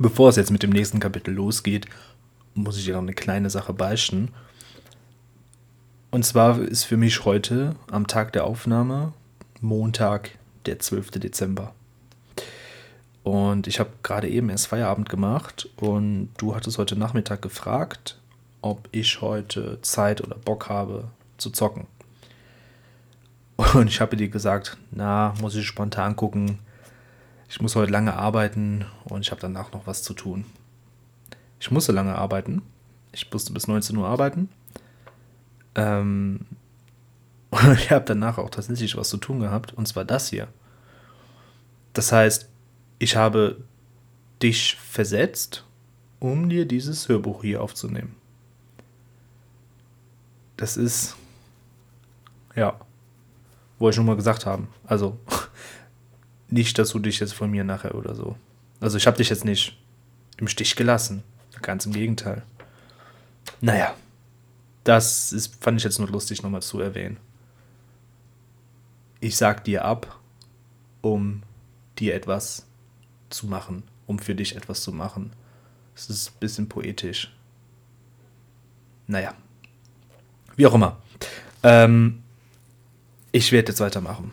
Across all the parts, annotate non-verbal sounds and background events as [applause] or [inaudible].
Bevor es jetzt mit dem nächsten Kapitel losgeht, muss ich dir noch eine kleine Sache beichten. Und zwar ist für mich heute am Tag der Aufnahme Montag, der 12. Dezember. Und ich habe gerade eben erst Feierabend gemacht und du hattest heute Nachmittag gefragt, ob ich heute Zeit oder Bock habe zu zocken. Und ich habe dir gesagt, na, muss ich spontan gucken. Ich muss heute lange arbeiten und ich habe danach noch was zu tun. Ich musste lange arbeiten. Ich musste bis 19 Uhr arbeiten. Ähm, [laughs] und ich habe danach auch tatsächlich was zu tun gehabt, und zwar das hier. Das heißt, ich habe dich versetzt, um dir dieses Hörbuch hier aufzunehmen. Das ist, ja, wollte ich schon mal gesagt haben. Also, [laughs] nicht, dass du dich jetzt von mir nachher oder so. Also, ich habe dich jetzt nicht im Stich gelassen. Ganz im Gegenteil. Naja, das ist, fand ich jetzt nur lustig nochmal zu erwähnen. Ich sag dir ab, um dir etwas zu machen, um für dich etwas zu machen. Es ist ein bisschen poetisch. Naja, wie auch immer. Ähm, ich werde jetzt weitermachen.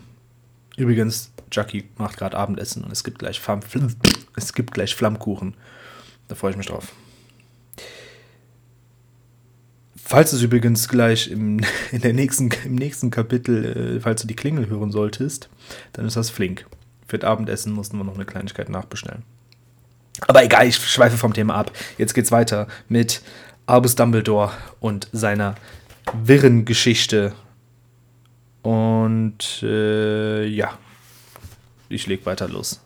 Übrigens, Jackie macht gerade Abendessen und es gibt gleich Flamm, es gibt gleich Flammkuchen. Da freue ich mich drauf. Falls es übrigens gleich im, [laughs] in der nächsten, im nächsten Kapitel, äh, falls du die Klingel hören solltest, dann ist das flink. Für das Abendessen mussten wir noch eine Kleinigkeit nachbestellen. Aber egal, ich schweife vom Thema ab. Jetzt geht's weiter mit Albus Dumbledore und seiner wirren Geschichte. Und äh, ja, ich leg weiter los.